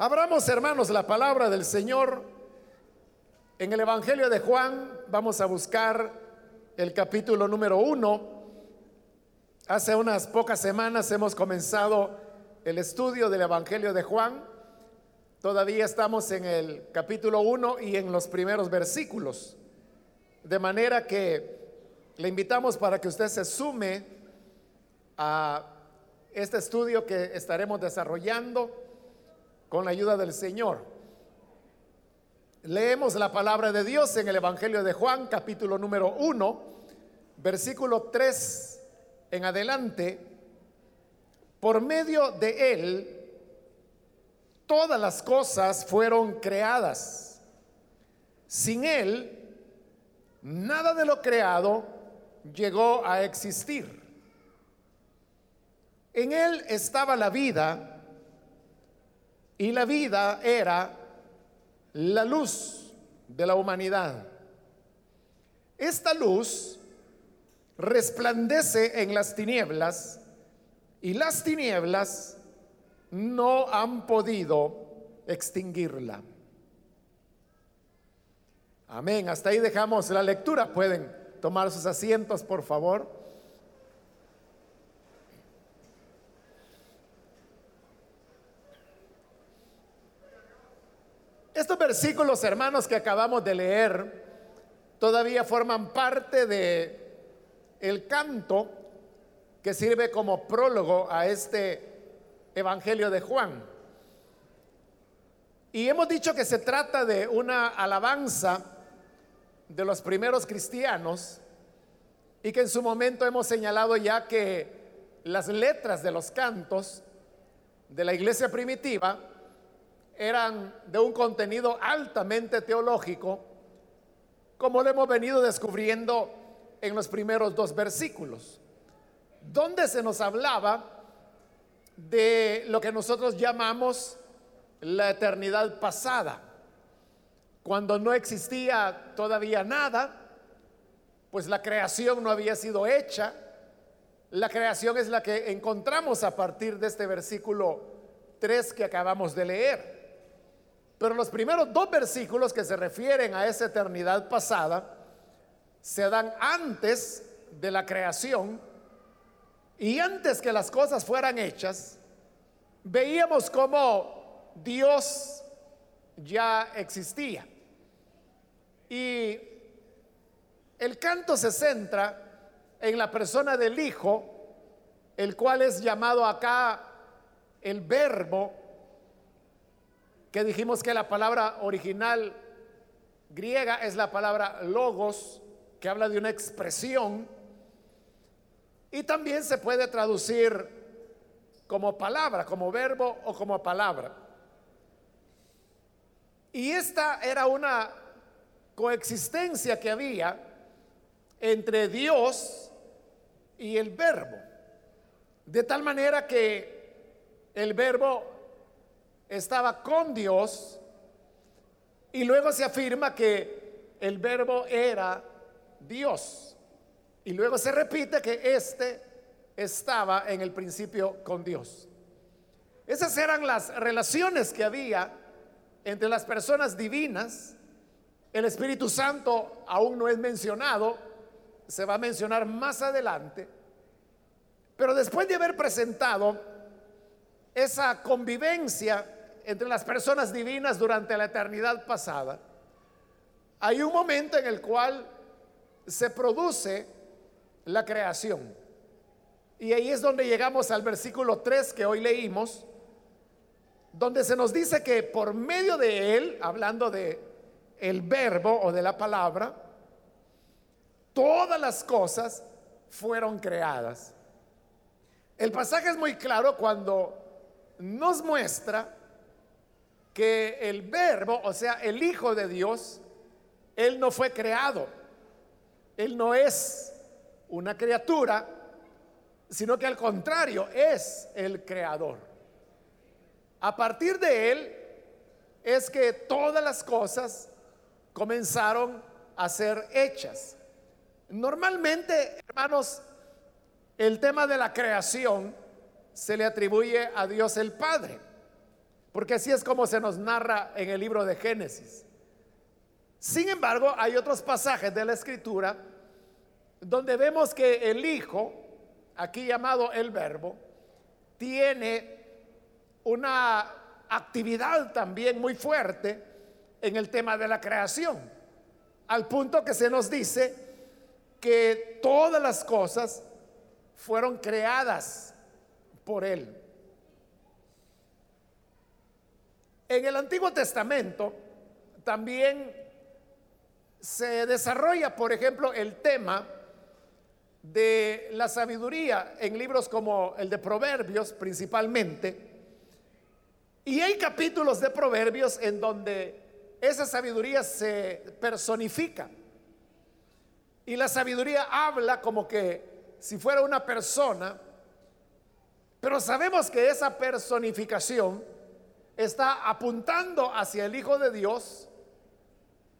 Abramos, hermanos, la palabra del Señor en el Evangelio de Juan. Vamos a buscar el capítulo número uno. Hace unas pocas semanas hemos comenzado el estudio del Evangelio de Juan. Todavía estamos en el capítulo 1 y en los primeros versículos. De manera que le invitamos para que usted se sume a este estudio que estaremos desarrollando con la ayuda del Señor. Leemos la palabra de Dios en el Evangelio de Juan, capítulo número 1, versículo 3 en adelante. Por medio de él, todas las cosas fueron creadas. Sin él, nada de lo creado llegó a existir. En él estaba la vida y la vida era la luz de la humanidad. Esta luz resplandece en las tinieblas y las tinieblas no han podido extinguirla. Amén. Hasta ahí dejamos la lectura. Pueden tomar sus asientos, por favor. Estos versículos, hermanos, que acabamos de leer, todavía forman parte de el canto que sirve como prólogo a este Evangelio de Juan. Y hemos dicho que se trata de una alabanza de los primeros cristianos y que en su momento hemos señalado ya que las letras de los cantos de la iglesia primitiva eran de un contenido altamente teológico, como lo hemos venido descubriendo en los primeros dos versículos, donde se nos hablaba de lo que nosotros llamamos la eternidad pasada, cuando no existía todavía nada, pues la creación no había sido hecha, la creación es la que encontramos a partir de este versículo 3 que acabamos de leer. Pero los primeros dos versículos que se refieren a esa eternidad pasada se dan antes de la creación y antes que las cosas fueran hechas, veíamos cómo Dios ya existía. Y el canto se centra en la persona del Hijo, el cual es llamado acá el verbo que dijimos que la palabra original griega es la palabra logos, que habla de una expresión, y también se puede traducir como palabra, como verbo o como palabra. Y esta era una coexistencia que había entre Dios y el verbo, de tal manera que el verbo estaba con Dios y luego se afirma que el verbo era Dios. Y luego se repite que éste estaba en el principio con Dios. Esas eran las relaciones que había entre las personas divinas. El Espíritu Santo aún no es mencionado, se va a mencionar más adelante. Pero después de haber presentado esa convivencia entre las personas divinas durante la eternidad pasada, hay un momento en el cual se produce la creación. Y ahí es donde llegamos al versículo 3 que hoy leímos, donde se nos dice que por medio de él, hablando de el verbo o de la palabra, todas las cosas fueron creadas. El pasaje es muy claro cuando nos muestra que el verbo, o sea, el Hijo de Dios, Él no fue creado. Él no es una criatura, sino que al contrario, es el creador. A partir de Él es que todas las cosas comenzaron a ser hechas. Normalmente, hermanos, el tema de la creación se le atribuye a Dios el Padre porque así es como se nos narra en el libro de Génesis. Sin embargo, hay otros pasajes de la escritura donde vemos que el Hijo, aquí llamado el Verbo, tiene una actividad también muy fuerte en el tema de la creación, al punto que se nos dice que todas las cosas fueron creadas por Él. En el Antiguo Testamento también se desarrolla, por ejemplo, el tema de la sabiduría en libros como el de Proverbios principalmente. Y hay capítulos de Proverbios en donde esa sabiduría se personifica. Y la sabiduría habla como que si fuera una persona, pero sabemos que esa personificación está apuntando hacia el Hijo de Dios,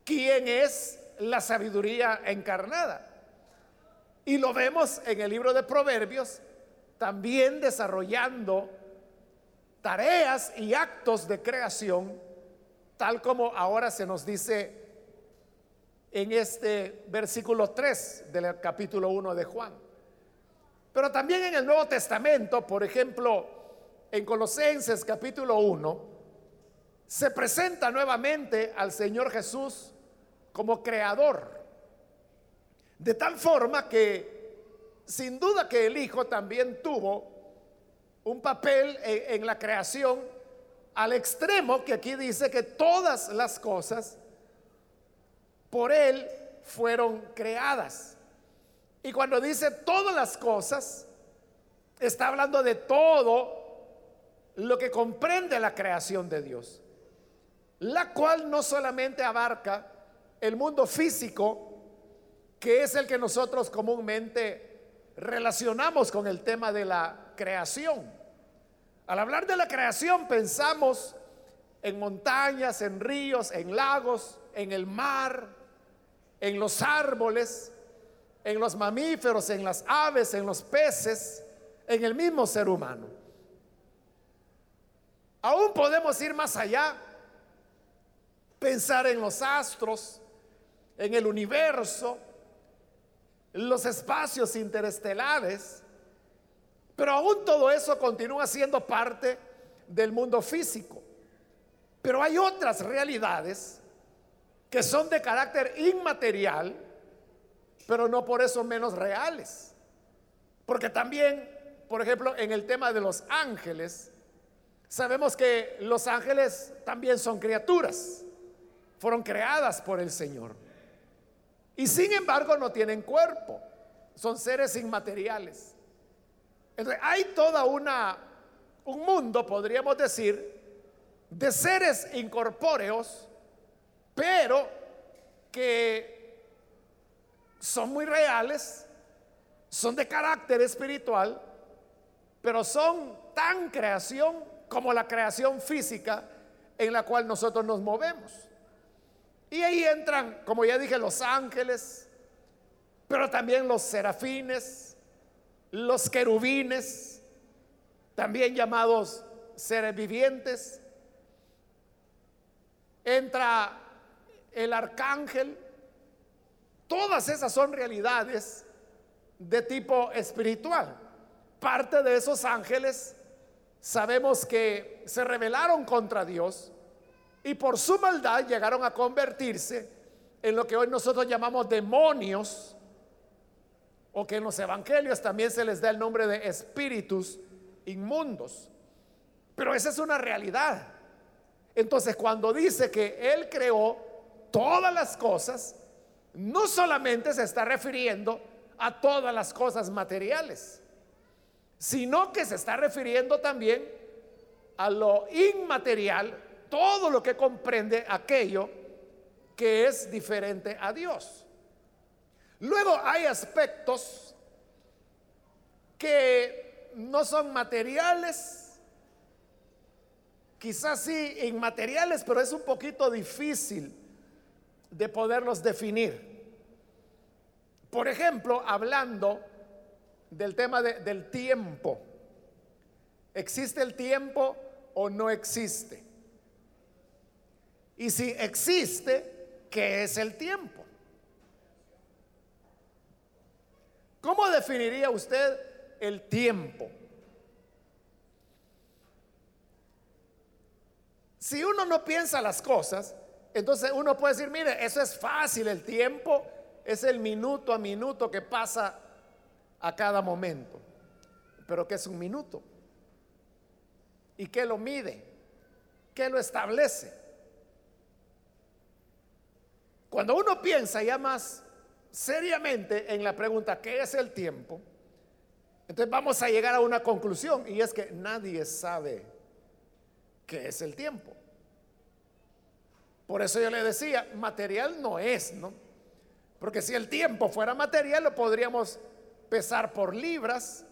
quien es la sabiduría encarnada. Y lo vemos en el libro de Proverbios, también desarrollando tareas y actos de creación, tal como ahora se nos dice en este versículo 3 del capítulo 1 de Juan. Pero también en el Nuevo Testamento, por ejemplo, en Colosenses capítulo 1, se presenta nuevamente al Señor Jesús como creador. De tal forma que sin duda que el Hijo también tuvo un papel en, la creación al extremo que aquí dice que todas las cosas por Él fueron creadas. Y cuando dice todas las cosas, está hablando de todo lo que comprende la creación de Dios, la cual no solamente abarca el mundo físico, que es el que nosotros comúnmente relacionamos con el tema de la creación. Al hablar de la creación pensamos en montañas, en ríos, en lagos, en el mar, en los árboles, en los mamíferos, en las aves, en los peces, en el mismo ser humano. Aún podemos ir más allá, pensar en los astros, en el universo, los espacios interestelares, pero aún todo eso continúa siendo parte del mundo físico. Pero hay otras realidades que son de carácter inmaterial, pero no por eso menos reales. Porque también, por ejemplo, en el tema de los ángeles, sabemos que los ángeles también son criaturas, fueron creadas por el Señor. Y sin embargo no tienen cuerpo, son seres inmateriales. Entonces, hay toda una un mundo, podríamos decir, de seres incorpóreos, pero que son muy reales, son de carácter espiritual, pero son tan creación como la creación física en la cual nosotros nos movemos. Y ahí entran, como ya dije, los ángeles, pero también los serafines, los querubines, también llamados seres vivientes. Entra el arcángel. Todas esas son realidades de tipo espiritual. Parte de esos ángeles sabemos que se rebelaron contra Dios y por su maldad llegaron a convertirse en lo que hoy nosotros llamamos demonios, o que en los evangelios también se les da el nombre de espíritus inmundos. Pero esa es una realidad. Entonces, cuando dice que Él creó todas las cosas, no solamente se está refiriendo a todas las cosas materiales, sino que se está refiriendo también a lo inmaterial todo lo que comprende aquello que es diferente a Dios. Luego hay aspectos que no son materiales, quizás sí inmateriales, pero es un poquito difícil de poderlos definir. Por ejemplo, hablando del tema del tiempo, ¿existe el tiempo o no existe? Y si existe, ¿qué es el tiempo? ¿Cómo definiría usted el tiempo? Si uno no piensa las cosas, entonces uno puede decir, mire, eso es fácil, el tiempo es el minuto a minuto que pasa a cada momento. Pero ¿qué es un minuto? ¿Y qué lo mide? ¿Qué lo establece? Cuando uno piensa ya más seriamente en la pregunta, ¿qué es el tiempo? Entonces vamos a llegar a una conclusión y es que nadie sabe qué es el tiempo. Por eso yo le decía, material no es, ¿no? Porque si el tiempo fuera material, lo podríamos pesar por libras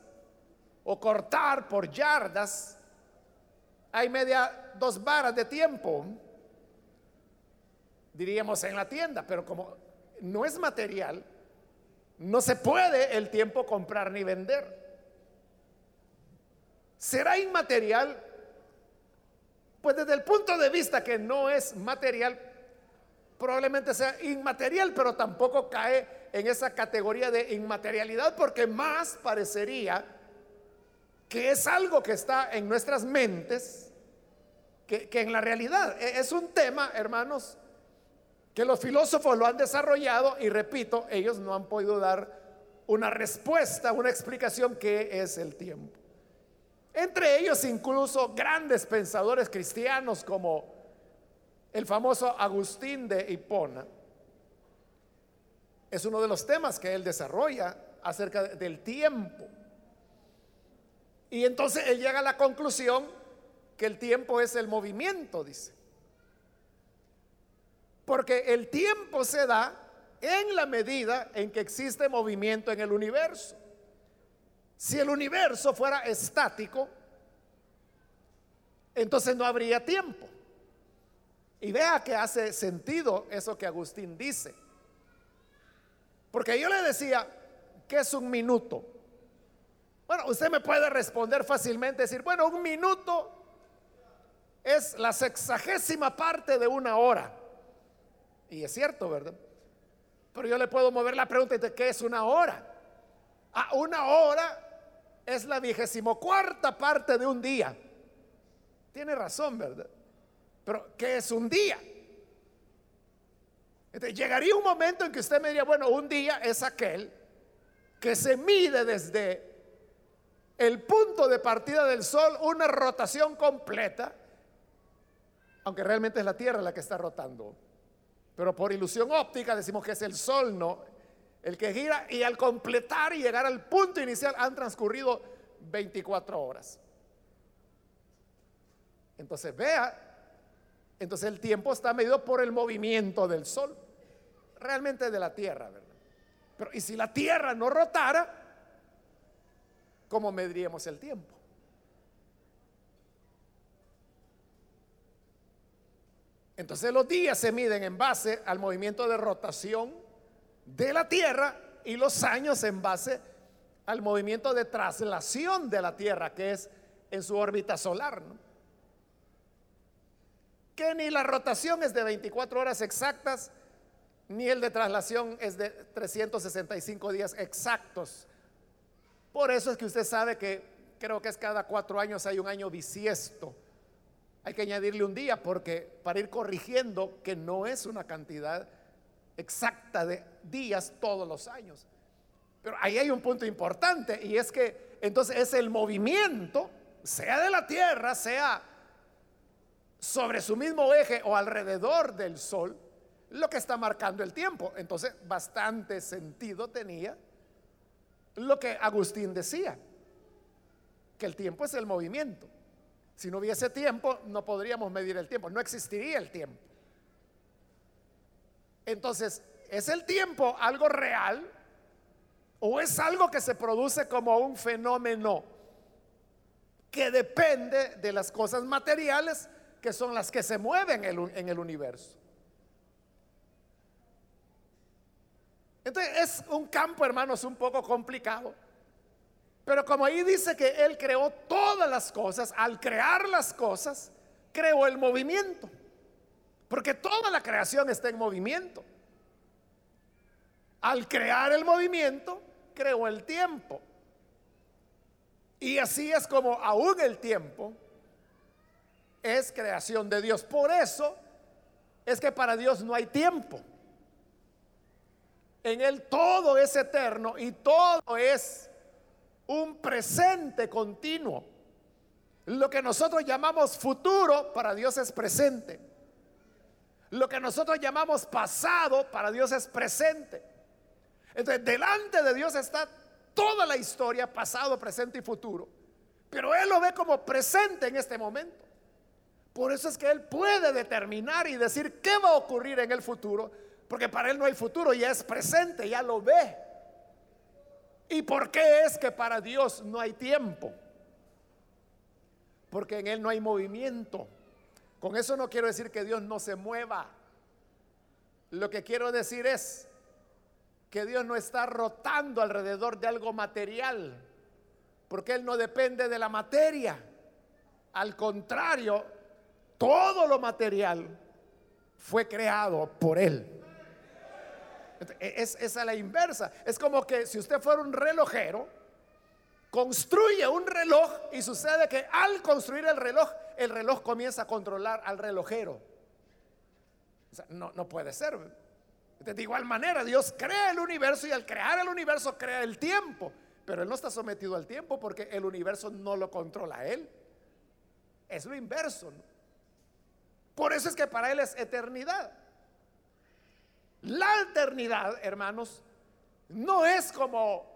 o cortar por yardas. Hay media, dos varas de tiempo, diríamos en la tienda, pero como no es material, no se puede el tiempo comprar ni vender. ¿Será inmaterial? Pues desde el punto de vista que no es material, probablemente sea inmaterial, pero tampoco cae en esa categoría de inmaterialidad porque más parecería que es algo que está en nuestras mentes que, en la realidad. E, es un tema, hermanos, que los filósofos lo han desarrollado y repito, ellos no han podido dar una respuesta, una explicación que es el tiempo. Entre ellos incluso grandes pensadores cristianos como el famoso Agustín de Hipona. Es uno de los temas que él desarrolla acerca del tiempo. Y entonces él llega a la conclusión que el tiempo es el movimiento, dice. Porque el tiempo se da en la medida en que existe movimiento en el universo. Si el universo fuera estático, entonces no habría tiempo. Y vea que hace sentido eso que Agustín dice. Porque yo le decía, ¿qué es un minuto? Bueno, usted me puede responder fácilmente, decir, bueno, un minuto es la sexagésima parte de una hora. Y es cierto, ¿verdad? Pero yo le puedo mover la pregunta de qué es una hora. A una hora es la vigésimo cuarta parte de un día. Tiene razón, ¿verdad? Pero, ¿qué es un día? Llegaría un momento en que usted me diría, bueno, un día es aquel que se mide desde el punto de partida del Sol una rotación completa, aunque realmente es la Tierra la que está rotando. Pero por ilusión óptica decimos que es el Sol, no el que gira, y al completar y llegar al punto inicial han transcurrido 24 horas. Entonces vea, entonces el tiempo está medido por el movimiento del sol, realmente de la Tierra, ¿verdad? Pero y si la Tierra no rotara, ¿cómo mediríamos el tiempo? Entonces los días se miden en base al movimiento de rotación de la Tierra y los años en base al movimiento de traslación de la Tierra, que es en su órbita solar. Que ni la rotación es de 24 horas exactas, ni el de traslación es de 365 días exactos. Por eso es que usted sabe que creo que es cada cuatro años hay un año bisiesto. Hay que añadirle un día porque para ir corrigiendo que no es una cantidad exacta de días todos los años. Pero ahí hay un punto importante y es que entonces es el movimiento, sea de la Tierra, sea sobre su mismo eje o alrededor del Sol, lo que está marcando el tiempo. Entonces, bastante sentido tenía lo que Agustín decía, que el tiempo es el movimiento. Si no hubiese tiempo, no podríamos medir el tiempo, no existiría el tiempo. Entonces, ¿es el tiempo algo real o es algo que se produce como un fenómeno que depende de las cosas materiales que son las que se mueven en el, universo. Entonces es un campo, hermanos, un poco complicado. Pero como ahí dice que Él creó todas las cosas, al crear las cosas, creó el movimiento. Porque toda la creación está en movimiento. Al crear el movimiento, creó el tiempo. Y así es como aún el tiempo es creación de Dios. Por eso es que para Dios no hay tiempo. En Él todo es eterno y todo es un presente continuo. Lo que nosotros llamamos futuro para Dios es presente. Lo que nosotros llamamos pasado para Dios es presente. Entonces, delante de Dios está toda la historia, pasado, presente y futuro. Pero Él lo ve como presente en este momento. Por eso es que Él puede determinar y decir qué va a ocurrir en el futuro, porque para Él no hay futuro, ya es presente, ya lo ve. ¿Y por qué es que para Dios no hay tiempo? Porque en Él no hay movimiento. Con eso no quiero decir que Dios no se mueva. Lo que quiero decir es que Dios no está rotando alrededor de algo material, porque Él no depende de la materia. Al contrario, todo lo material fue creado por Él. Es, es a la inversa. Es como que si usted fuera un relojero, construye un reloj y sucede que al construir el reloj, el reloj comienza a controlar al relojero. no, no puede ser. De igual manera, Dios crea el universo y al crear el universo crea el tiempo. Pero Él no está sometido al tiempo porque el universo no lo controla Él. Es lo inverso. Por eso es que para Él es eternidad. La eternidad, hermanos, no es como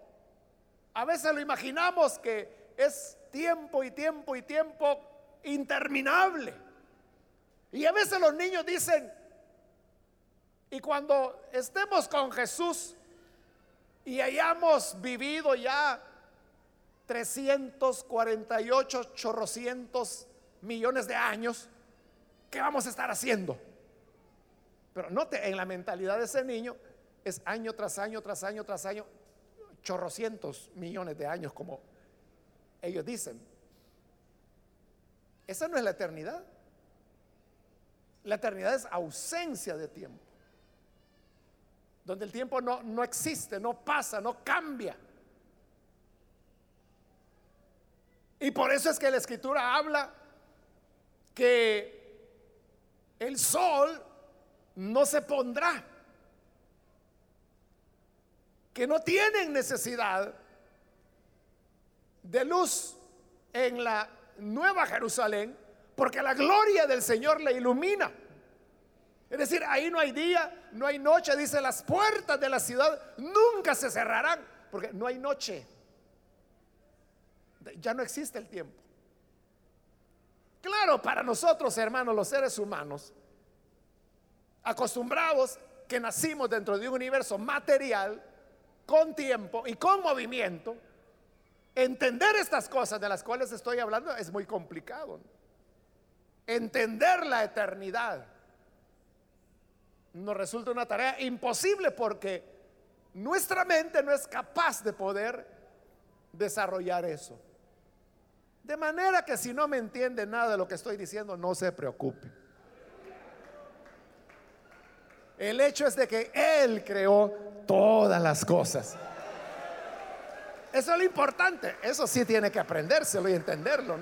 a veces lo imaginamos que es tiempo y tiempo y tiempo interminable. Y a veces los niños dicen, y cuando estemos con Jesús y hayamos vivido ya 348 chorrocientos millones de años, ¿qué vamos a estar haciendo? Pero note, en la mentalidad de ese niño es año tras año, tras año, tras año, chorrocientos millones de años, como ellos dicen. Esa no es la eternidad. La eternidad es ausencia de tiempo donde el tiempo no, no existe, no pasa, no cambia. Y por eso es que la escritura habla que el sol no se pondrá, que no tienen necesidad de luz en la nueva Jerusalén, porque la gloria del Señor le ilumina. Es decir, ahí no hay día, no hay noche. Dice, las puertas de la ciudad nunca se cerrarán porque no hay noche. Ya no existe el tiempo. Claro, para nosotros, hermanos, los seres humanos, acostumbrados que nacimos dentro de un universo material, con tiempo y con movimiento, entender estas cosas de las cuales estoy hablando es muy complicado. Entender la eternidad nos resulta una tarea imposible porque nuestra mente no es capaz de poder desarrollar eso. De manera que si no me entiende nada de lo que estoy diciendo, no se preocupe. El hecho es de que Él creó todas las cosas. Eso es lo importante. Eso sí tiene que aprendérselo y entenderlo.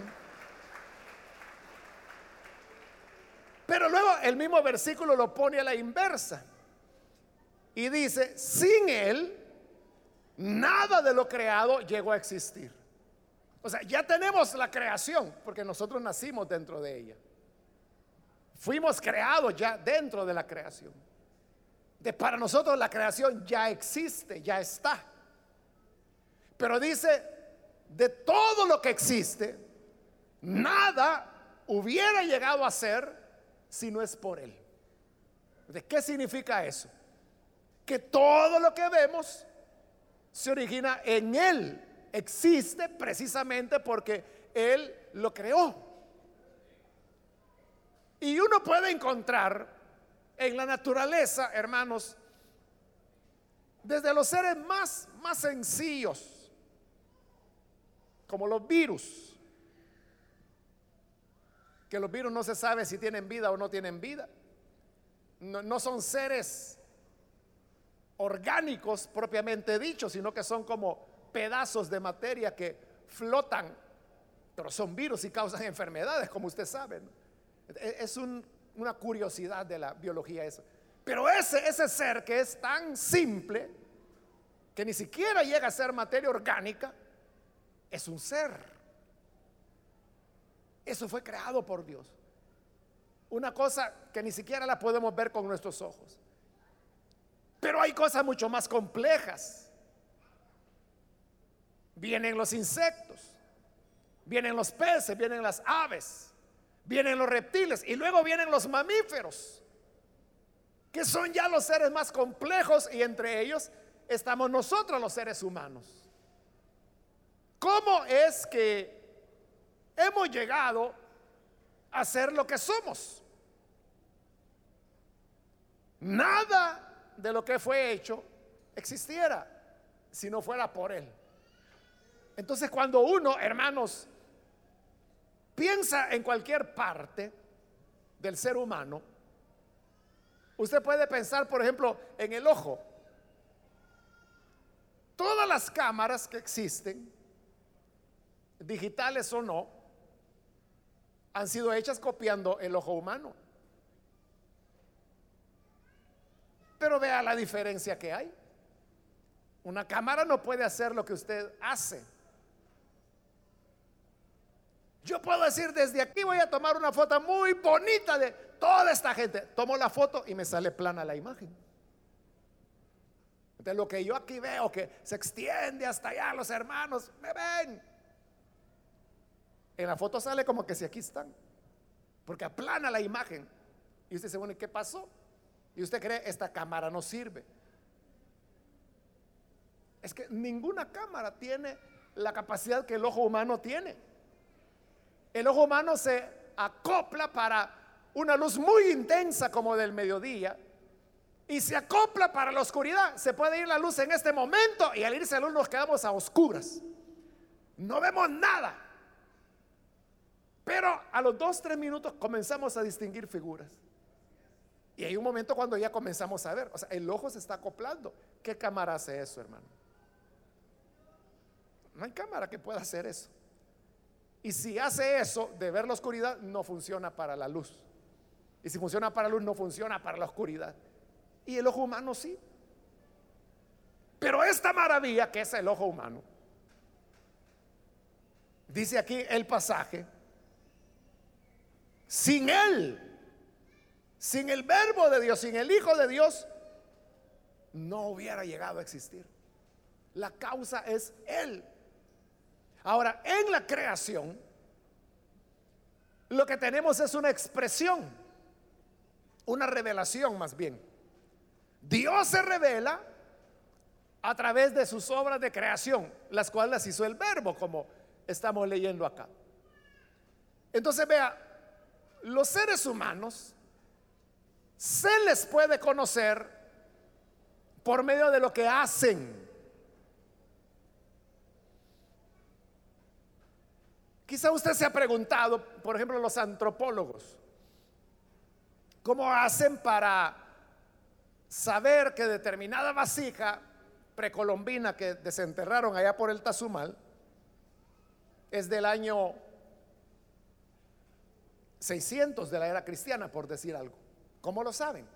Pero luego el mismo versículo lo pone a la inversa. Y dice, sin Él, nada de lo creado llegó a existir. O sea, ya tenemos la creación, porque nosotros nacimos dentro de ella. Fuimos creados ya dentro de la creación. De para nosotros la creación ya existe, ya está. Pero dice, de todo lo que existe, nada hubiera llegado a ser si no es por Él. ¿De qué significa eso? Que todo lo que vemos se origina en Él, existe precisamente porque Él lo creó. Y uno puede encontrar en la naturaleza, hermanos, desde los seres más, más sencillos, como los virus, que los virus no se sabe si tienen vida o no tienen vida. no, no son seres orgánicos propiamente dichos, sino que son como pedazos de materia que flotan, pero son virus y causan enfermedades, como usted sabe. E, es una curiosidad de la biología eso. Pero ese, ese ser que es tan simple, que ni siquiera llega a ser materia orgánica, es un ser. Eso fue creado por Dios. Una cosa que ni siquiera la podemos ver con nuestros ojos. Pero hay cosas mucho más complejas. Vienen los insectos, vienen los peces, vienen las aves, vienen los reptiles y luego vienen los mamíferos, que son ya los seres más complejos y entre ellos estamos nosotros los seres humanos. ¿Cómo es que hemos llegado a ser lo que somos? Nada de lo que fue hecho existiera si no fuera por Él. Entonces cuando uno, hermanos, piensa en cualquier parte del ser humano, usted puede pensar, por ejemplo, en el ojo. Todas las cámaras que existen, digitales o no, han sido hechas copiando el ojo humano. Pero vea la diferencia que hay. Una cámara no puede hacer lo que usted hace. Yo puedo decir, desde aquí voy a tomar una foto muy bonita de toda esta gente. Tomo la foto y me sale plana la imagen. Entonces lo que yo aquí veo que se extiende hasta allá, los hermanos me ven. En la foto sale como que si aquí están. Porque aplana la imagen. Y usted se pone, ¿qué pasó? Y usted cree, esta cámara no sirve. Es que ninguna cámara tiene la capacidad que el ojo humano tiene. El ojo humano se acopla para una luz muy intensa como del mediodía y se acopla para la oscuridad. Se puede ir la luz en este momento y al irse la luz nos quedamos a oscuras. No vemos nada. Pero a los dos, tres minutos comenzamos a distinguir figuras. Y hay un momento cuando ya comenzamos a ver, o sea, el ojo se está acoplando. ¿Qué cámara hace eso, hermano? No hay cámara que pueda hacer eso. Y si hace eso de ver la oscuridad, no funciona para la luz. Y si funciona para la luz, no funciona para la oscuridad. Y el ojo humano sí. Pero esta maravilla que es el ojo humano, dice aquí el pasaje, sin él sin el verbo de Dios, sin el Hijo de Dios, no hubiera llegado a existir. La causa es Él. Ahora, en la creación, lo que tenemos es una expresión, una revelación más bien. Dios se revela a través de sus obras de creación, las cuales las hizo el verbo, como estamos leyendo acá. Entonces vea, los seres humanos se les puede conocer por medio de lo que hacen. Quizá usted se ha preguntado, por ejemplo, los antropólogos, ¿cómo hacen para saber que determinada vasija precolombina que desenterraron allá por el Tazumal es del año 600 de la era cristiana, por decir algo? ¿Cómo lo saben?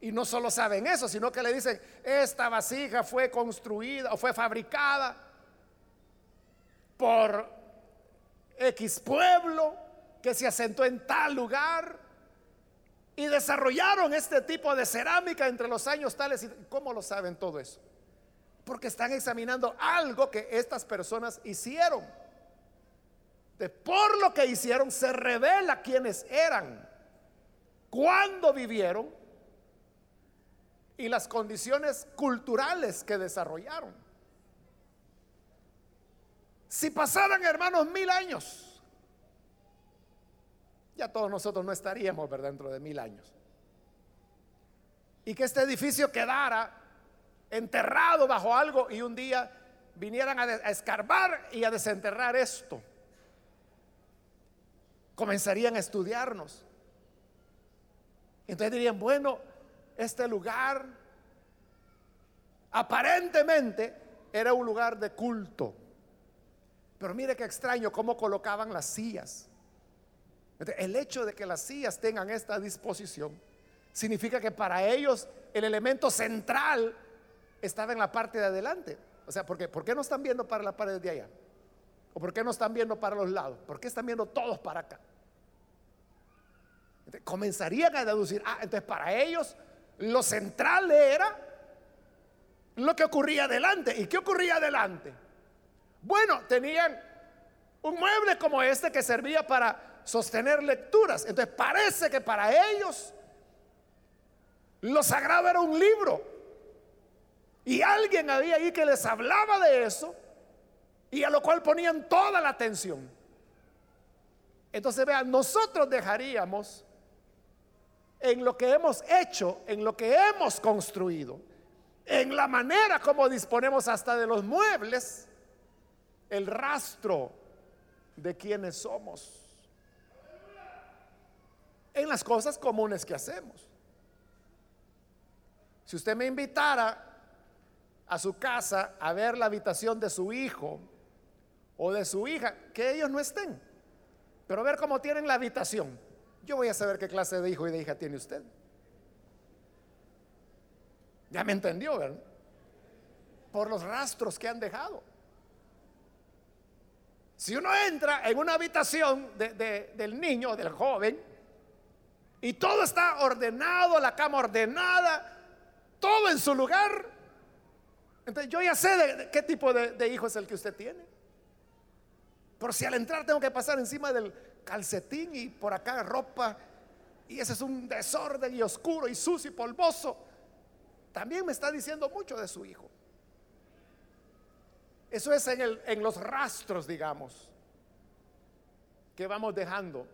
Y no solo saben eso, sino que le dicen, esta vasija fue construida o fue fabricada por X pueblo que se asentó en tal lugar y desarrollaron este tipo de cerámica entre los años tales. ¿Cómo lo saben todo eso? Porque están examinando algo que estas personas hicieron. De por lo que hicieron se revela quiénes eran cuándo vivieron y las condiciones culturales que desarrollaron. Si pasaran, hermanos, mil años, ya todos nosotros no estaríamos, ¿verdad? Dentro de mil años. Y que este edificio quedara enterrado bajo algo y un día vinieran a, a escarbar y a desenterrar esto. Comenzarían a estudiarnos Entonces dirían, bueno, este lugar aparentemente era un lugar de culto. Pero mire qué extraño cómo colocaban las sillas. El hecho de que las sillas tengan esta disposición significa que para ellos el elemento central estaba en la parte de adelante. O sea, ¿por qué, ¿por qué no están viendo para la pared de allá? ¿O por qué no están viendo para los lados? ¿Por qué están viendo todos para acá? comenzarían a deducir, ah, entonces para ellos lo central era lo que ocurría adelante. ¿Y qué ocurría adelante? Bueno, tenían un mueble como este que servía para sostener lecturas. Entonces parece que para ellos lo sagrado era un libro. Y alguien había ahí que les hablaba de eso y a lo cual ponían toda la atención. Entonces vean, nosotros dejaríamos en lo que hemos hecho, en lo que hemos construido, en la manera como disponemos hasta de los muebles, el rastro de quienes somos, en las cosas comunes que hacemos. Si usted me invitara a su casa a ver la habitación de su hijo o de su hija, que ellos no estén, pero ver cómo tienen la habitación, yo voy a saber qué clase de hijo y de hija tiene usted. Ya me entendió, ¿verdad? Por los rastros que han dejado. Si uno entra en una habitación del niño, del joven, y todo está ordenado, la cama ordenada, todo en su lugar, entonces yo ya sé de, qué tipo de, hijo es el que usted tiene. Por si al entrar tengo que pasar encima del calcetín y por acá ropa, y ese es un desorden y oscuro y sucio y polvoso, también me está diciendo mucho de su hijo. Eso es en, los rastros, digamos, que vamos dejando.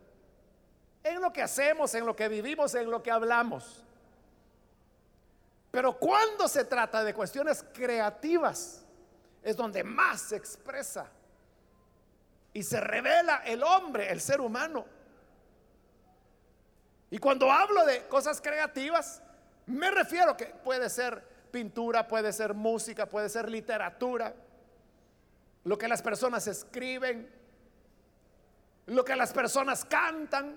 En lo que hacemos, en lo que vivimos, en lo que hablamos. Pero cuando se trata de cuestiones creativas, es donde más se expresa y se revela el hombre, el ser humano. Y cuando hablo de cosas creativas, me refiero que puede ser pintura, puede ser música, puede ser literatura, lo que las personas escriben, lo que las personas cantan,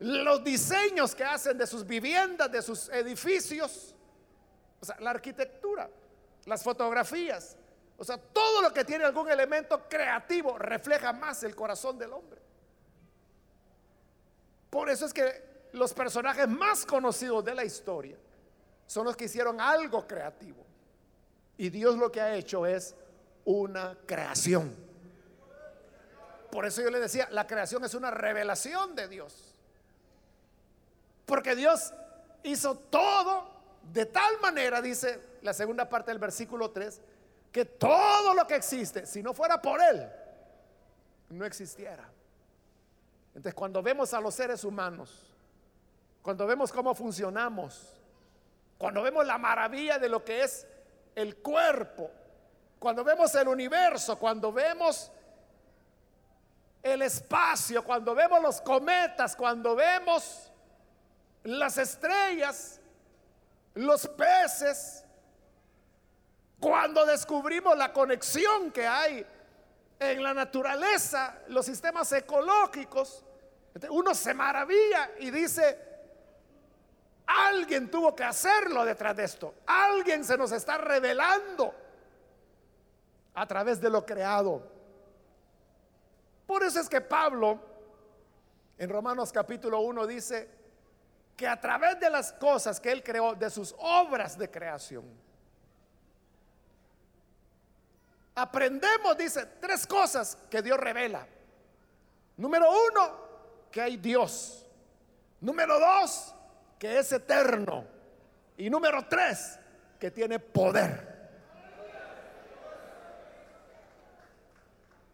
los diseños que hacen de sus viviendas, de sus edificios, o sea, la arquitectura, las fotografías, o sea, todo lo que tiene algún elemento creativo refleja más el corazón del hombre. Por eso es que los personajes más conocidos de la historia son los que hicieron algo creativo. Y Dios lo que ha hecho es una creación. Por eso yo le decía, la creación es una revelación de Dios. Porque Dios hizo todo de tal manera, dice la segunda parte del versículo 3, que todo lo que existe, si no fuera por Él, no existiera. Entonces cuando vemos a los seres humanos, cuando vemos cómo funcionamos, cuando vemos la maravilla de lo que es el cuerpo, cuando vemos el universo, cuando vemos el espacio, cuando vemos los cometas, cuando vemos las estrellas, los peces, cuando descubrimos la conexión que hay en la naturaleza, los sistemas ecológicos, uno se maravilla y dice, alguien tuvo que hacerlo detrás de esto, alguien se nos está revelando a través de lo creado. Por eso es que Pablo en Romanos capítulo 1 dice que a través de las cosas que él creó, de sus obras de creación, aprendemos, dice, tres cosas que Dios revela. Número uno, que hay Dios. Número dos, que es eterno. Y número tres, que tiene poder.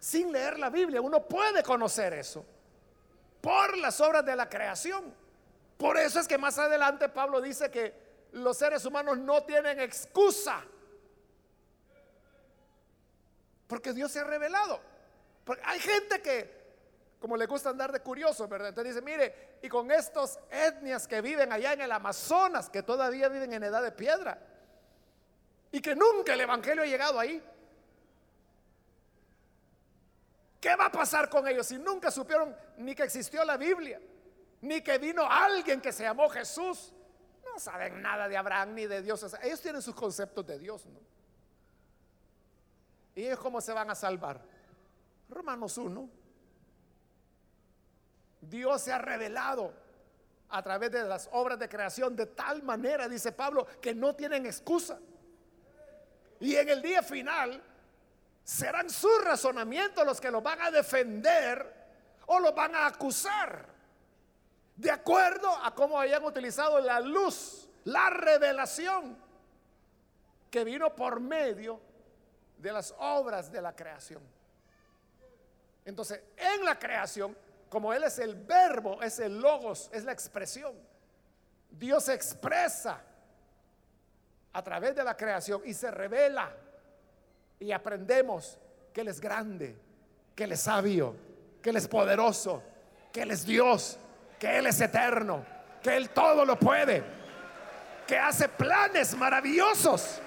Sin leer la Biblia. Uno puede conocer eso por las obras de la creación. Por eso es que más adelante Pablo dice que los seres humanos no tienen excusa. Porque Dios se ha revelado. Porque hay gente que como le gusta andar de curioso, ¿verdad? Entonces dice, mire, y con estos etnias que viven allá en el Amazonas, que todavía viven en edad de piedra, y que nunca el Evangelio ha llegado ahí. ¿Qué va a pasar con ellos si nunca supieron ni que existió la Biblia, ni que vino alguien que se llamó Jesús? No saben nada de Abraham ni de Dios. ellos tienen sus conceptos de Dios, ¿no? ¿Y ellos cómo se van a salvar? Romanos 1. Dios se ha revelado a través de las obras de creación de tal manera, dice Pablo, que no tienen excusa. Y en el día final serán sus razonamientos los que los van a defender o los van a acusar. De acuerdo a cómo hayan utilizado la luz, la revelación que vino por medio de las obras de la creación. Entonces, en la creación, como Él es el verbo, es el logos, es la expresión, Dios se expresa a través de la creación y se revela y aprendemos que Él es grande, que Él es sabio, que Él es poderoso, que Él es Dios, que Él es eterno, que Él todo lo puede, que hace planes maravillosos.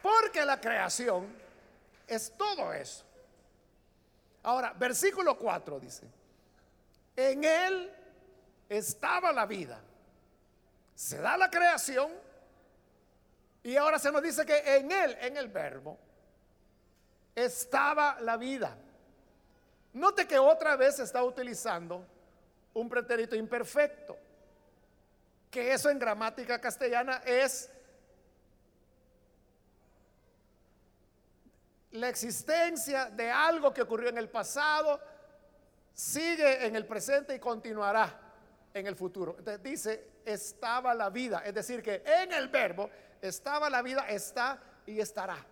Porque la creación es todo eso. Ahora, versículo 4 dice, en Él estaba la vida. Se da la creación y ahora se nos dice que en Él, en el verbo, estaba la vida. Note que otra vez está utilizando un pretérito imperfecto, que eso en gramática castellana es la existencia de algo que ocurrió en el pasado, sigue en el presente y continuará en el futuro. Entonces dice, estaba la vida, es decir, que en el verbo estaba la vida, está y estará.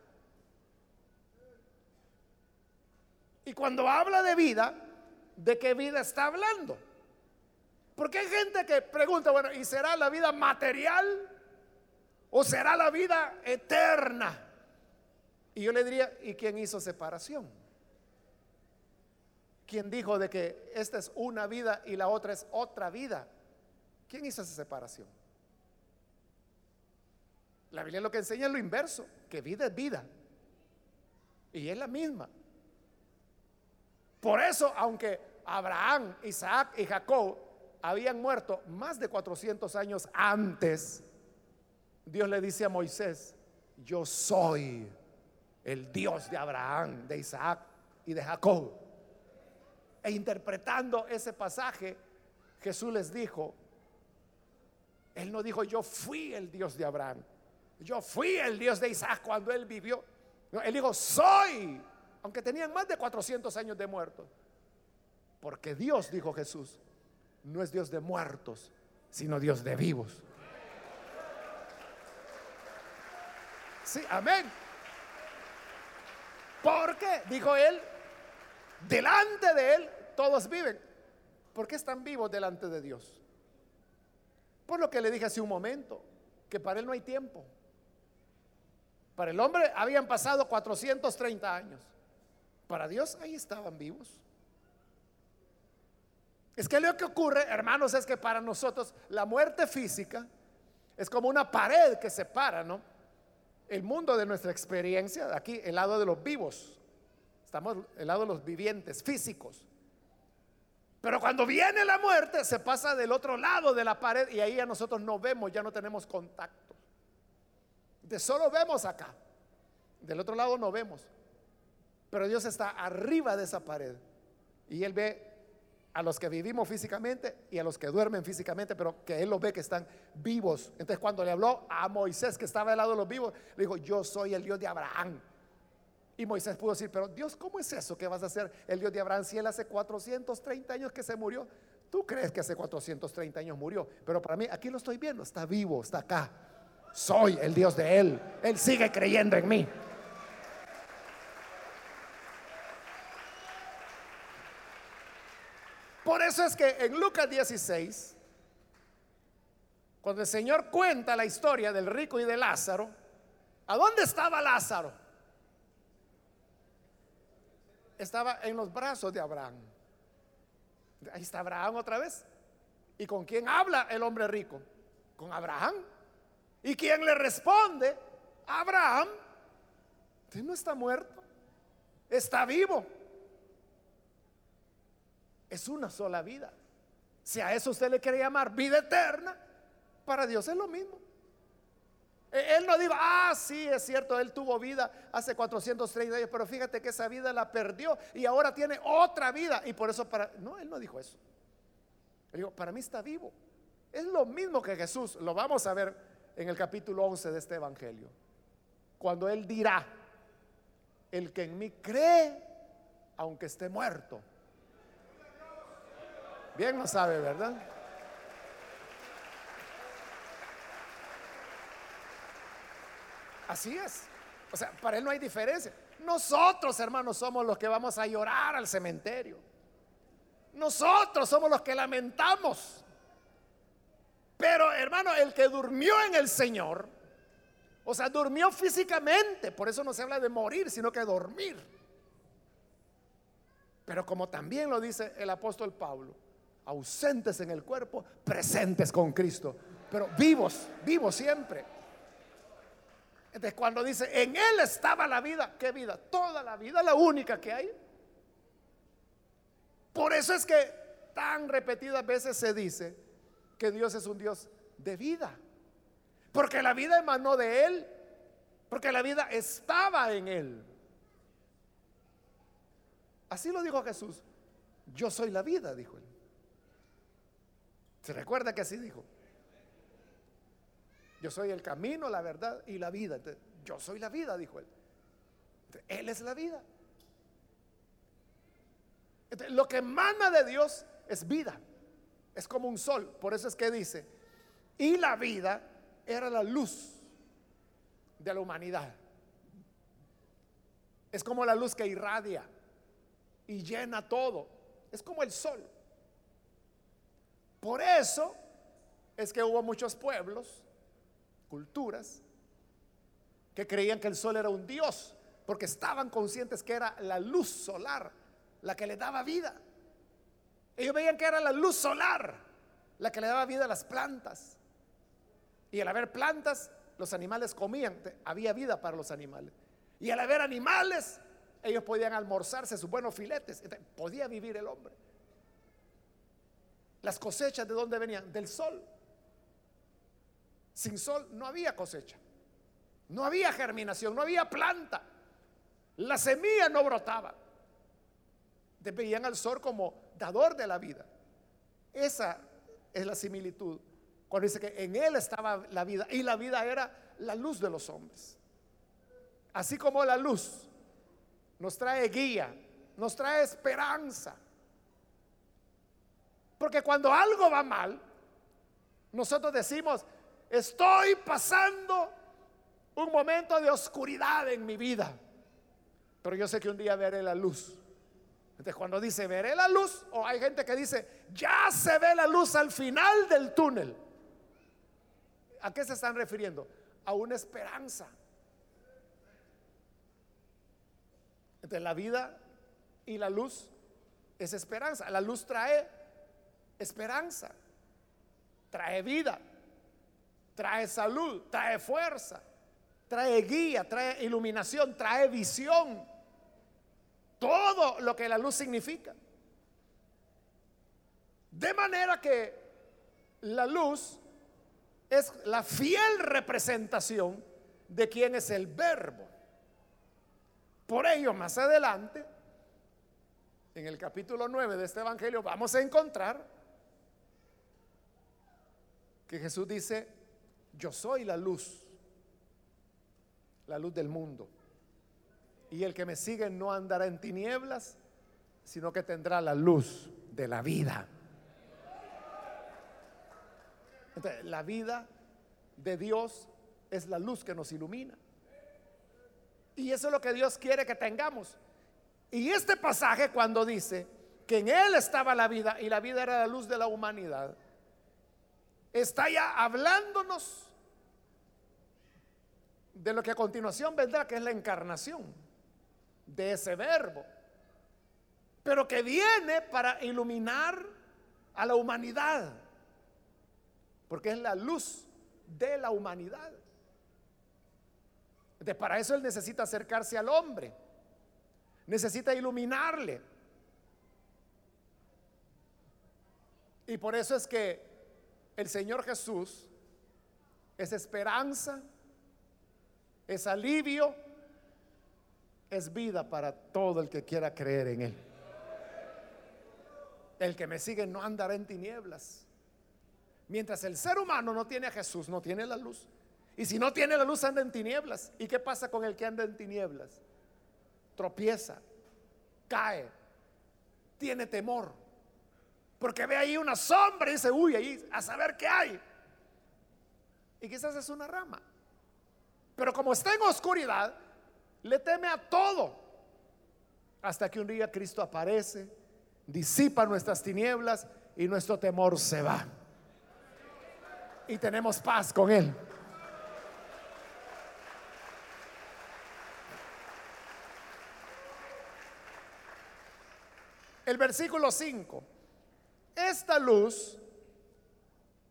Y cuando habla de vida, ¿de qué vida está hablando? Porque hay gente que pregunta, bueno, ¿y será la vida material o será la vida eterna? Y yo le diría, ¿y quién hizo separación? ¿Quién dijo de que esta es una vida y la otra es otra vida? ¿Quién hizo esa separación? La Biblia lo que enseña es lo inverso, que vida es vida. Y es la misma. Por eso, aunque Abraham, Isaac y Jacob habían muerto más de 400 años antes, Dios le dice a Moisés, yo soy el Dios de Abraham, de Isaac y de Jacob. E interpretando ese pasaje, Jesús les dijo, Él no dijo, yo fui el Dios de Abraham, yo fui el Dios de Isaac cuando Él vivió. él dijo, soy, aunque tenían más de 400 años de muertos. Porque Dios, dijo Jesús, no es Dios de muertos, sino Dios de vivos. Sí, amén. Porque, dijo él, delante de él todos viven. ¿Por qué están vivos delante de Dios? Por lo que le dije hace un momento, que para él no hay tiempo. Para el hombre habían pasado 430 años. Para Dios ahí estaban vivos. Es que lo que ocurre, hermanos, es que para nosotros la muerte física es como una pared que separa, ¿no? el mundo de nuestra experiencia, aquí el lado de los vivos, estamos el lado de los vivientes, físicos. Pero cuando viene la muerte, se pasa del otro lado de la pared y ahí ya nosotros no vemos, ya no tenemos contacto. De solo vemos acá, del otro lado no vemos. Pero Dios está arriba de esa pared y Él ve a los que vivimos físicamente y a los que duermen físicamente, pero que Él los ve que están vivos. Entonces cuando le habló a Moisés que estaba al lado de los vivos, le dijo, yo soy el Dios de Abraham. Y Moisés pudo decir, pero Dios, ¿cómo es eso que vas a ser el Dios de Abraham si Él hace 430 años que se murió? Tú crees que hace 430 años murió, pero para mí aquí lo estoy viendo, está vivo, está acá. Soy el Dios de Él. Él sigue creyendo en mí. Por eso es que en Lucas 16, cuando el Señor cuenta la historia del rico y de Lázaro, ¿a dónde estaba Lázaro? estaba en los brazos de Abraham. Ahí está Abraham otra vez. ¿Y con quién habla el hombre rico? Con Abraham. ¿Y quién le responde? Abraham. Usted no está muerto, está vivo. Es una sola vida. Si a eso usted le quiere llamar vida eterna, para Dios es lo mismo. E, él no dijo, ah, sí, es cierto, él tuvo vida hace 430 años, pero fíjate que esa vida la perdió y ahora tiene otra vida. Y por eso para... No, él no dijo eso. Él dijo, para mí está vivo. Es lo mismo que Jesús, lo vamos a ver en el capítulo 11 de este Evangelio. Cuando él dirá, el que en mí cree, aunque esté muerto. Bien lo sabe, ¿verdad? Así es. O sea, para él no hay diferencia. Nosotros, hermanos, somos los que vamos a llorar al cementerio. Nosotros somos los que lamentamos. Pero, hermano, el que durmió en el Señor, o sea, durmió físicamente, por eso no se habla de morir, sino que dormir. Pero como también lo dice el apóstol Pablo, ausentes en el cuerpo, presentes con Cristo, pero vivos, vivos siempre. Entonces cuando dice, en Él estaba la vida, ¿qué vida? Toda la vida, la única que hay. Por eso es que tan repetidas veces se dice que Dios es un Dios de vida. Porque la vida emanó de Él. Porque la vida estaba en Él. Así lo dijo Jesús. Yo soy la vida, dijo Él. ¿Se recuerda que así dijo? Yo soy el camino, la verdad y la vida. yo soy la vida, dijo él. él es la vida. lo que emana de Dios es vida. Es como un sol. Por eso es que dice, y la vida era la luz de la humanidad. Es como la luz que irradia y llena todo. Es como el sol. Por eso es que hubo muchos pueblos culturas que creían que el sol era un dios, porque estaban conscientes que era la luz solar la que le daba vida. Ellos veían que era la luz solar la que le daba vida a las plantas. Y al haber plantas, los animales comían, había vida para los animales. Y al haber animales, ellos podían almorzarse sus buenos filetes, podía vivir el hombre. Las cosechas de dónde venían? Del sol. Sin sol no había cosecha, no había germinación, no había planta. La semilla no brotaba. Veían al sol como dador de la vida. Esa es la similitud. Cuando dice que en él estaba la vida y la vida era la luz de los hombres. Así como la luz nos trae guía, nos trae esperanza. Porque cuando algo va mal, nosotros decimos, Estoy pasando un momento de oscuridad en mi vida, pero yo sé que un día veré la luz. Entonces cuando dice veré la luz, o hay gente que dice, ya se ve la luz al final del túnel. ¿A qué se están refiriendo? A una esperanza. Entonces la vida y la luz es esperanza. La luz trae esperanza, trae vida trae salud, trae fuerza, trae guía, trae iluminación, trae visión. Todo lo que la luz significa. De manera que la luz es la fiel representación de quién es el verbo. Por ello, más adelante, en el capítulo 9 de este Evangelio, vamos a encontrar que Jesús dice, yo soy la luz, la luz del mundo. Y el que me sigue no andará en tinieblas, sino que tendrá la luz de la vida. la vida de Dios es la luz que nos ilumina. Y eso es lo que Dios quiere que tengamos. Y este pasaje cuando dice que en Él estaba la vida y la vida era la luz de la humanidad, está ya hablándonos de lo que a continuación vendrá, que es la encarnación de ese verbo. pero que viene para iluminar a la humanidad, porque es la luz de la humanidad. De para eso Él necesita acercarse al hombre, necesita iluminarle. Y por eso es que el Señor Jesús es esperanza, es alivio, es vida para todo el que quiera creer en Él. El que me sigue no andará en tinieblas. Mientras el ser humano no tiene a Jesús, no tiene la luz. Y si no tiene la luz, anda en tinieblas. ¿Y qué pasa con el que anda en tinieblas? Tropieza, cae, tiene temor. Porque ve ahí una sombra y dice, uy, ahí a saber qué hay. Y quizás es una rama. Pero como está en oscuridad, le teme a todo. Hasta que un día Cristo aparece, disipa nuestras tinieblas y nuestro temor se va. Y tenemos paz con Él. El versículo 5. Esta luz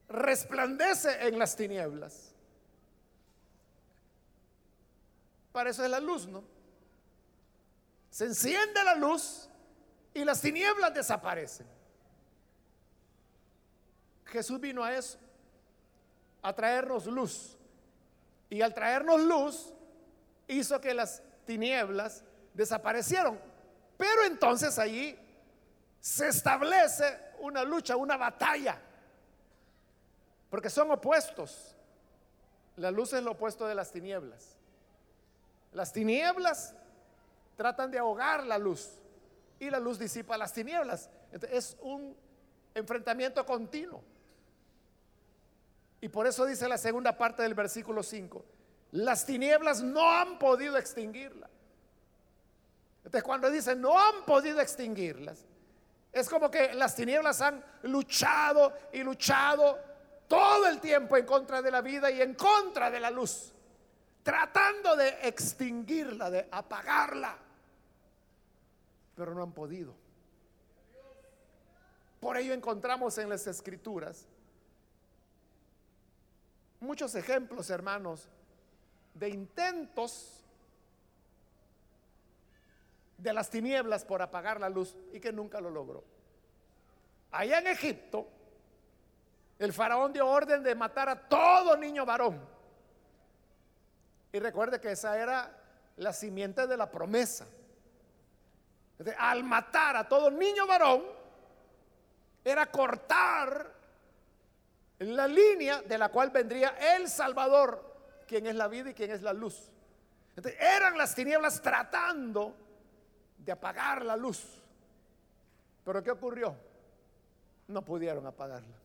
resplandece en las tinieblas. Para eso es la luz, ¿no? Se enciende la luz y las tinieblas desaparecen. Jesús vino a eso, a traernos luz. Y al traernos luz, hizo que las tinieblas desaparecieron. Pero entonces allí se establece una lucha, una batalla porque son opuestos. La luz es lo opuesto de las tinieblas. Las tinieblas tratan de ahogar la luz y la luz disipa las tinieblas. es un enfrentamiento continuo. Y por eso dice la segunda parte del versículo 5, las tinieblas no han podido extinguirla. Entonces cuando dice no han podido extinguirlas, es como que las tinieblas han luchado y luchado todo el tiempo en contra de la vida y en contra de la luz, tratando de extinguirla, de apagarla, pero no han podido. Por ello encontramos en las escrituras muchos ejemplos, hermanos, de intentos de las tinieblas por apagar la luz y que nunca lo logró. Allá en Egipto, el faraón dio orden de matar a todo niño varón. Y recuerde que esa era la simiente de la promesa. al matar a todo niño varón, era cortar la línea de la cual vendría el Salvador, quien es la vida y quien es la luz. eran las tinieblas tratando de apagar la luz. Pero ¿qué ocurrió? No pudieron apagarla.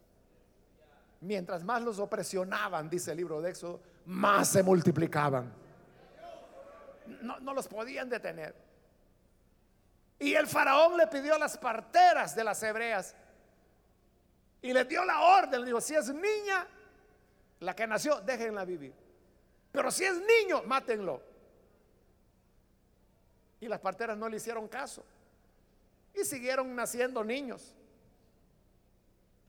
Mientras más los opresionaban, dice el libro de Éxodo, más se multiplicaban. No, los podían detener. Y el faraón le pidió a las parteras de las hebreas y le dio la orden, le dijo, si es niña, la que nació, déjenla vivir. Pero si es niño, mátenlo. Y las parteras no le hicieron caso. Y siguieron naciendo niños.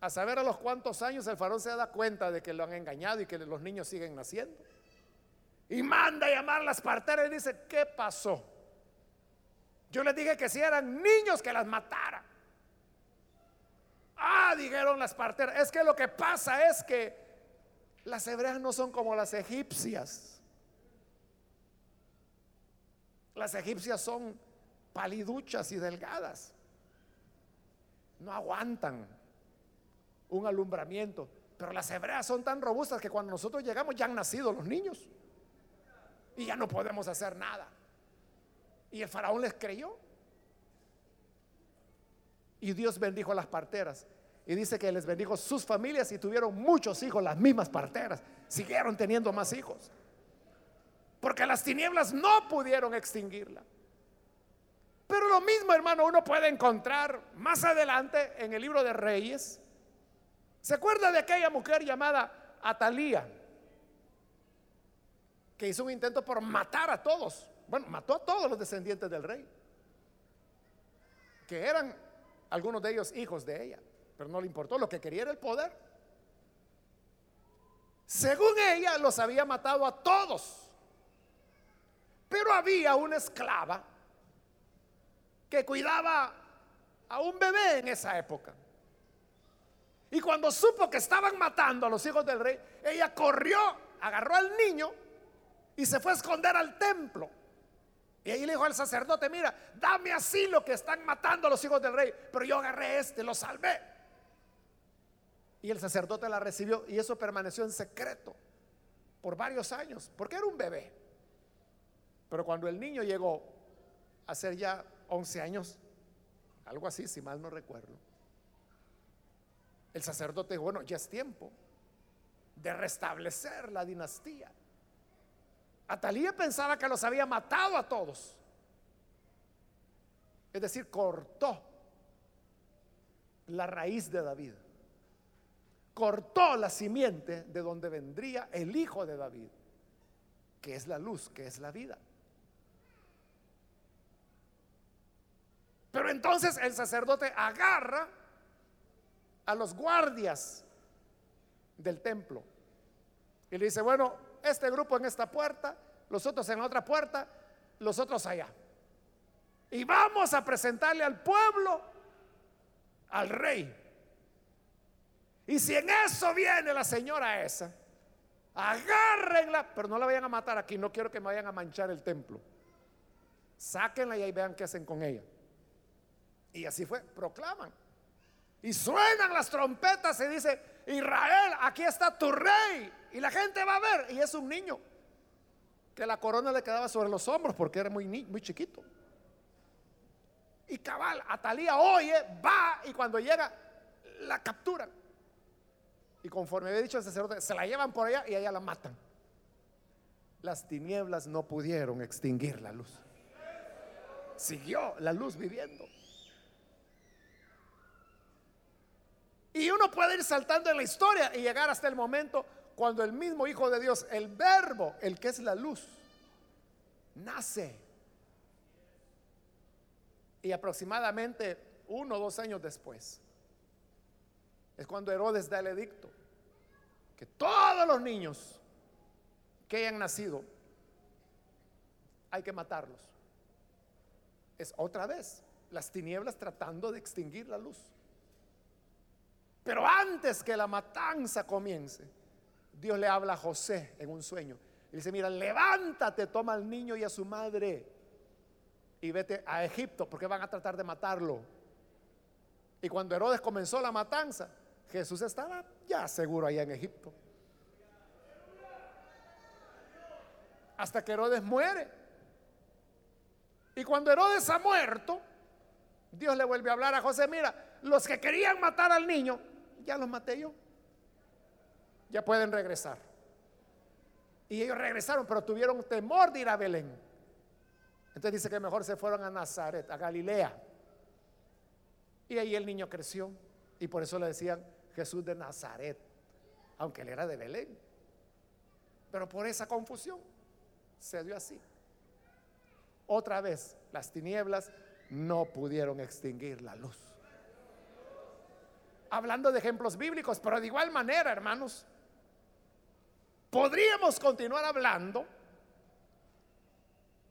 A saber a los cuantos años el faraón se da cuenta de que lo han engañado y que los niños siguen naciendo. Y manda a llamar a las parteras y dice, ¿qué pasó? Yo les dije que si eran niños que las matara. Ah, dijeron las parteras, es que lo que pasa es que las hebreas no son como las egipcias. Las egipcias son paliduchas y delgadas. No aguantan un alumbramiento. Pero las hebreas son tan robustas que cuando nosotros llegamos ya han nacido los niños. Y ya no podemos hacer nada. Y el faraón les creyó. Y Dios bendijo a las parteras. Y dice que les bendijo sus familias y tuvieron muchos hijos, las mismas parteras. Siguieron teniendo más hijos. Porque las tinieblas no pudieron extinguirla. Pero lo mismo, hermano, uno puede encontrar más adelante en el libro de Reyes, ¿Se acuerda de aquella mujer llamada Atalía? Que hizo un intento por matar a todos. Bueno, mató a todos los descendientes del rey. que eran algunos de ellos hijos de ella, pero no le importó, lo que quería era el poder. Según ella, los había matado a todos. Pero había una esclava que cuidaba a un bebé en esa época. Y cuando supo que estaban matando a los hijos del rey, ella corrió, agarró al niño y se fue a esconder al templo. Y ahí le dijo al sacerdote, mira, dame así lo que están matando a los hijos del rey. Pero yo agarré este, lo salvé. Y el sacerdote la recibió y eso permaneció en secreto por varios años, porque era un bebé. Pero cuando el niño llegó a ser ya 11 años, algo así, si mal no recuerdo, el sacerdote dijo, bueno, ya es tiempo de restablecer la dinastía. Atalía pensaba que los había matado a todos. Es decir, cortó la raíz de David. Cortó la simiente de donde vendría el hijo de David, que es la luz, que es la vida. Pero entonces el sacerdote agarra a los guardias del templo y le dice, bueno, este grupo en esta puerta, los otros en otra puerta, los otros allá. Y vamos a presentarle al pueblo al rey. Y si en eso viene la señora esa, agárrenla, pero no la vayan a matar aquí, no quiero que me vayan a manchar el templo. Sáquenla y ahí vean qué hacen con ella. Y así fue, proclaman. Y suenan las trompetas y dice, Israel, aquí está tu rey. Y la gente va a ver. Y es un niño que la corona le quedaba sobre los hombros porque era muy, muy chiquito. Y cabal, Atalía oye, va y cuando llega la capturan. Y conforme había dicho el sacerdote, se la llevan por allá y allá la matan. Las tinieblas no pudieron extinguir la luz. Siguió la luz viviendo. Y uno puede ir saltando en la historia y llegar hasta el momento cuando el mismo Hijo de Dios, el verbo, el que es la luz, nace. Y aproximadamente uno o dos años después, es cuando Herodes da el edicto, que todos los niños que hayan nacido, hay que matarlos. Es otra vez las tinieblas tratando de extinguir la luz. Pero antes que la matanza comience, Dios le habla a José en un sueño. Y dice, mira, levántate, toma al niño y a su madre y vete a Egipto porque van a tratar de matarlo. Y cuando Herodes comenzó la matanza, Jesús estaba ya seguro allá en Egipto. Hasta que Herodes muere. Y cuando Herodes ha muerto, Dios le vuelve a hablar a José, mira, los que querían matar al niño, ya los maté yo. Ya pueden regresar. Y ellos regresaron, pero tuvieron temor de ir a Belén. Entonces dice que mejor se fueron a Nazaret, a Galilea. Y ahí el niño creció. Y por eso le decían Jesús de Nazaret, aunque él era de Belén. Pero por esa confusión se dio así. Otra vez, las tinieblas no pudieron extinguir la luz hablando de ejemplos bíblicos, pero de igual manera, hermanos, podríamos continuar hablando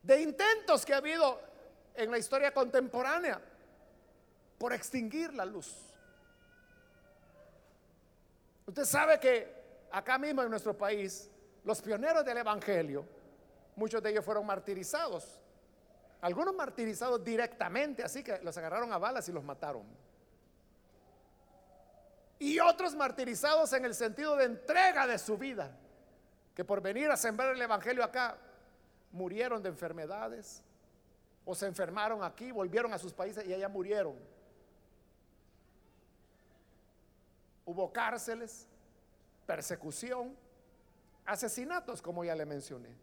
de intentos que ha habido en la historia contemporánea por extinguir la luz. Usted sabe que acá mismo en nuestro país, los pioneros del Evangelio, muchos de ellos fueron martirizados. Algunos martirizados directamente, así que los agarraron a balas y los mataron y otros martirizados en el sentido de entrega de su vida, que por venir a sembrar el Evangelio acá murieron de enfermedades o se enfermaron aquí, volvieron a sus países y allá murieron. Hubo cárceles, persecución, asesinatos, como ya le mencioné.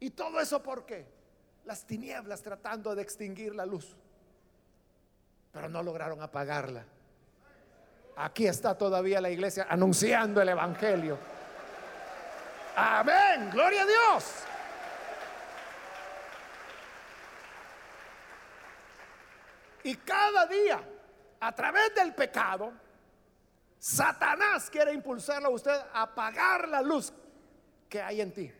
¿Y todo eso por qué? Las tinieblas tratando de extinguir la luz, pero no lograron apagarla. Aquí está todavía la iglesia anunciando el Evangelio. Amén, gloria a Dios. Y cada día, a través del pecado, Satanás quiere impulsarlo a usted a apagar la luz que hay en ti.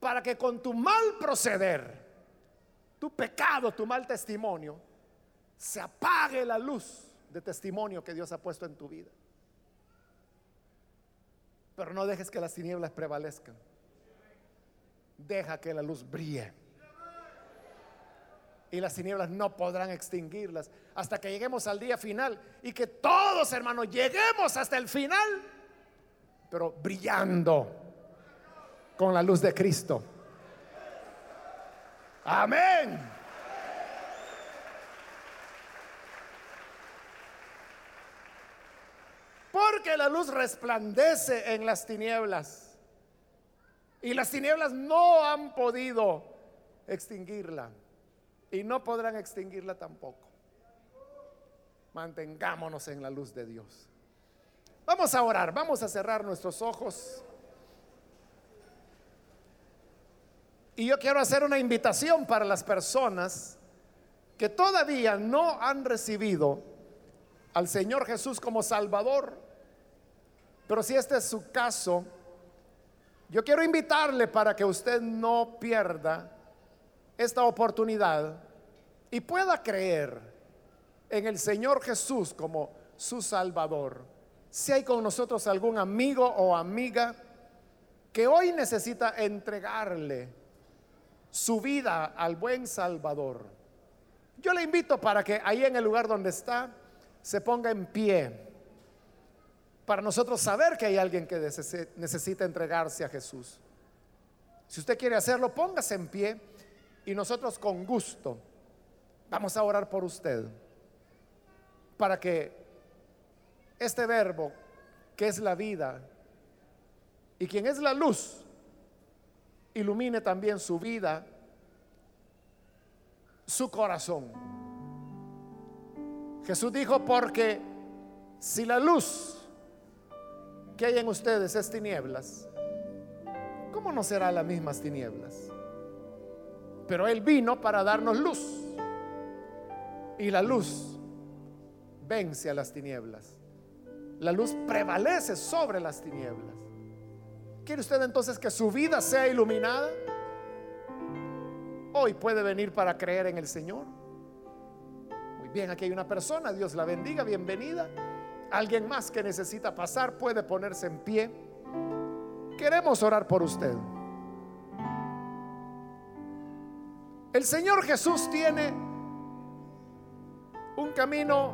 Para que con tu mal proceder, tu pecado, tu mal testimonio, se apague la luz de testimonio que Dios ha puesto en tu vida. Pero no dejes que las tinieblas prevalezcan. Deja que la luz brille. Y las tinieblas no podrán extinguirlas hasta que lleguemos al día final. Y que todos, hermanos, lleguemos hasta el final, pero brillando con la luz de Cristo. Amén. Porque luz resplandece en las tinieblas. Y las tinieblas no han podido extinguirla. Y no podrán extinguirla tampoco. Mantengámonos en la luz de Dios. Vamos a orar, vamos a cerrar nuestros ojos. Y yo quiero hacer una invitación para las personas que todavía no han recibido al Señor Jesús como Salvador. Pero si este es su caso, yo quiero invitarle para que usted no pierda esta oportunidad y pueda creer en el Señor Jesús como su Salvador. Si hay con nosotros algún amigo o amiga que hoy necesita entregarle su vida al buen Salvador, yo le invito para que ahí en el lugar donde está se ponga en pie para nosotros saber que hay alguien que necesita entregarse a Jesús. Si usted quiere hacerlo, póngase en pie y nosotros con gusto vamos a orar por usted para que este verbo que es la vida y quien es la luz ilumine también su vida, su corazón. Jesús dijo, porque si la luz que hay en ustedes es tinieblas, ¿cómo no será las mismas tinieblas? Pero Él vino para darnos luz. Y la luz vence a las tinieblas. La luz prevalece sobre las tinieblas. ¿Quiere usted entonces que su vida sea iluminada? Hoy puede venir para creer en el Señor. Muy bien, aquí hay una persona, Dios la bendiga, bienvenida. Alguien más que necesita pasar puede ponerse en pie. Queremos orar por usted. El Señor Jesús tiene un camino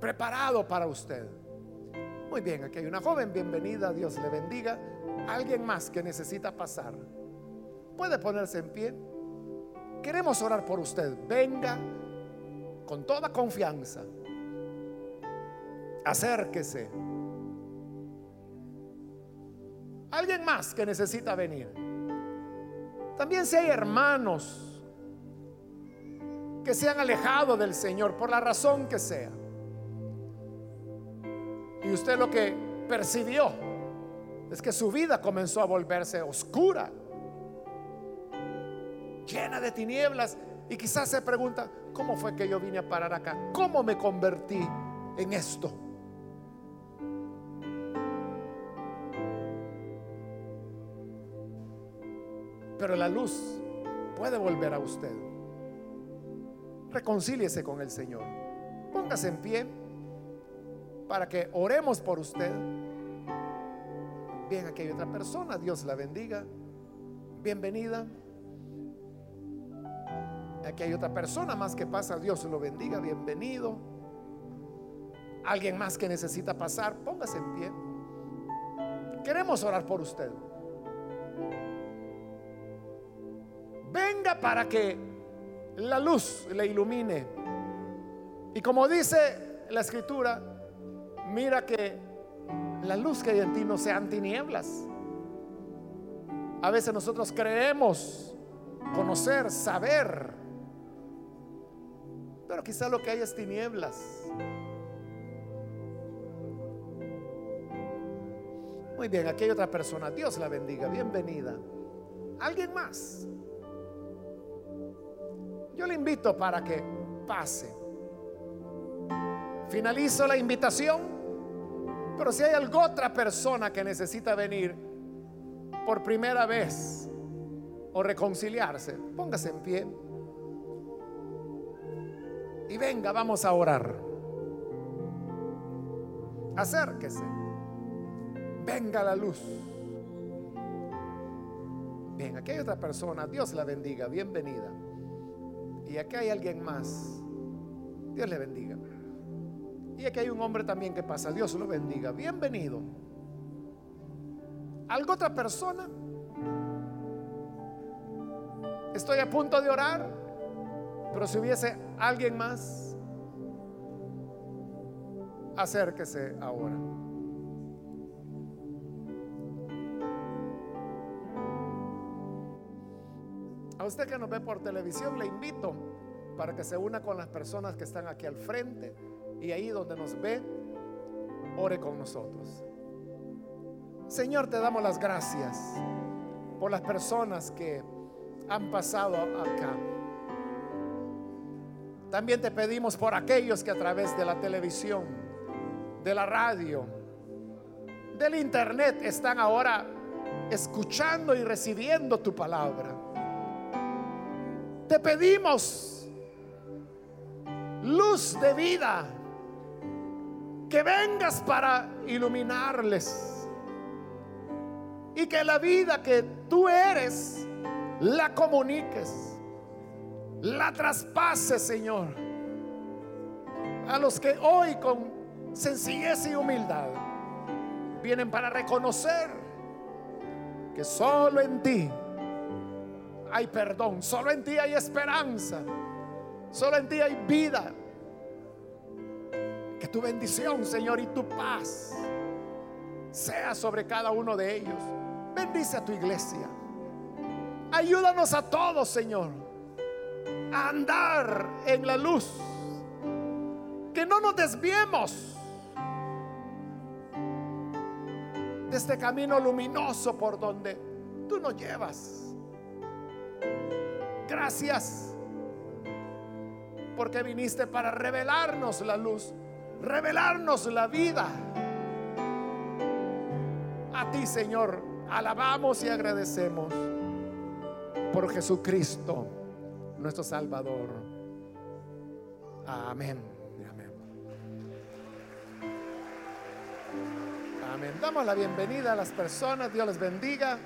preparado para usted. Muy bien, aquí hay una joven, bienvenida, Dios le bendiga. Alguien más que necesita pasar. Puede ponerse en pie. Queremos orar por usted. Venga con toda confianza acérquese. Alguien más que necesita venir. También si hay hermanos que se han alejado del Señor por la razón que sea. Y usted lo que percibió es que su vida comenzó a volverse oscura, llena de tinieblas. Y quizás se pregunta, ¿cómo fue que yo vine a parar acá? ¿Cómo me convertí en esto? Pero la luz puede volver a usted. Reconcíliese con el Señor. Póngase en pie para que oremos por usted. Bien, aquí hay otra persona. Dios la bendiga. Bienvenida. Aquí hay otra persona más que pasa. Dios lo bendiga. Bienvenido. Alguien más que necesita pasar. Póngase en pie. Queremos orar por usted. Para que la luz le ilumine. Y como dice la escritura, mira que la luz que hay en ti no sean tinieblas. A veces nosotros creemos conocer, saber, pero quizá lo que hay es tinieblas. Muy bien, aquí hay otra persona. Dios la bendiga. Bienvenida. ¿Alguien más? Yo le invito para que pase. Finalizo la invitación, pero si hay alguna otra persona que necesita venir por primera vez o reconciliarse, póngase en pie. Y venga, vamos a orar. Acérquese. Venga la luz. Bien, aquí hay otra persona. Dios la bendiga. Bienvenida. Aquí hay alguien más. Dios le bendiga. Y aquí hay un hombre también que pasa. Dios lo bendiga. Bienvenido. ¿Algo otra persona? Estoy a punto de orar, pero si hubiese alguien más, acérquese ahora. A usted que nos ve por televisión, le invito para que se una con las personas que están aquí al frente y ahí donde nos ve, ore con nosotros. Señor, te damos las gracias por las personas que han pasado acá. También te pedimos por aquellos que a través de la televisión, de la radio, del internet están ahora escuchando y recibiendo tu palabra. Te pedimos luz de vida, que vengas para iluminarles y que la vida que tú eres la comuniques, la traspases, Señor, a los que hoy con sencillez y humildad vienen para reconocer que solo en ti hay perdón, solo en ti hay esperanza, solo en ti hay vida. Que tu bendición, Señor, y tu paz sea sobre cada uno de ellos. Bendice a tu iglesia. Ayúdanos a todos, Señor, a andar en la luz. Que no nos desviemos de este camino luminoso por donde tú nos llevas. Gracias porque viniste para revelarnos la luz, revelarnos la vida. A ti, Señor, alabamos y agradecemos por Jesucristo, nuestro Salvador. Amén. Amén. Damos la bienvenida a las personas. Dios les bendiga.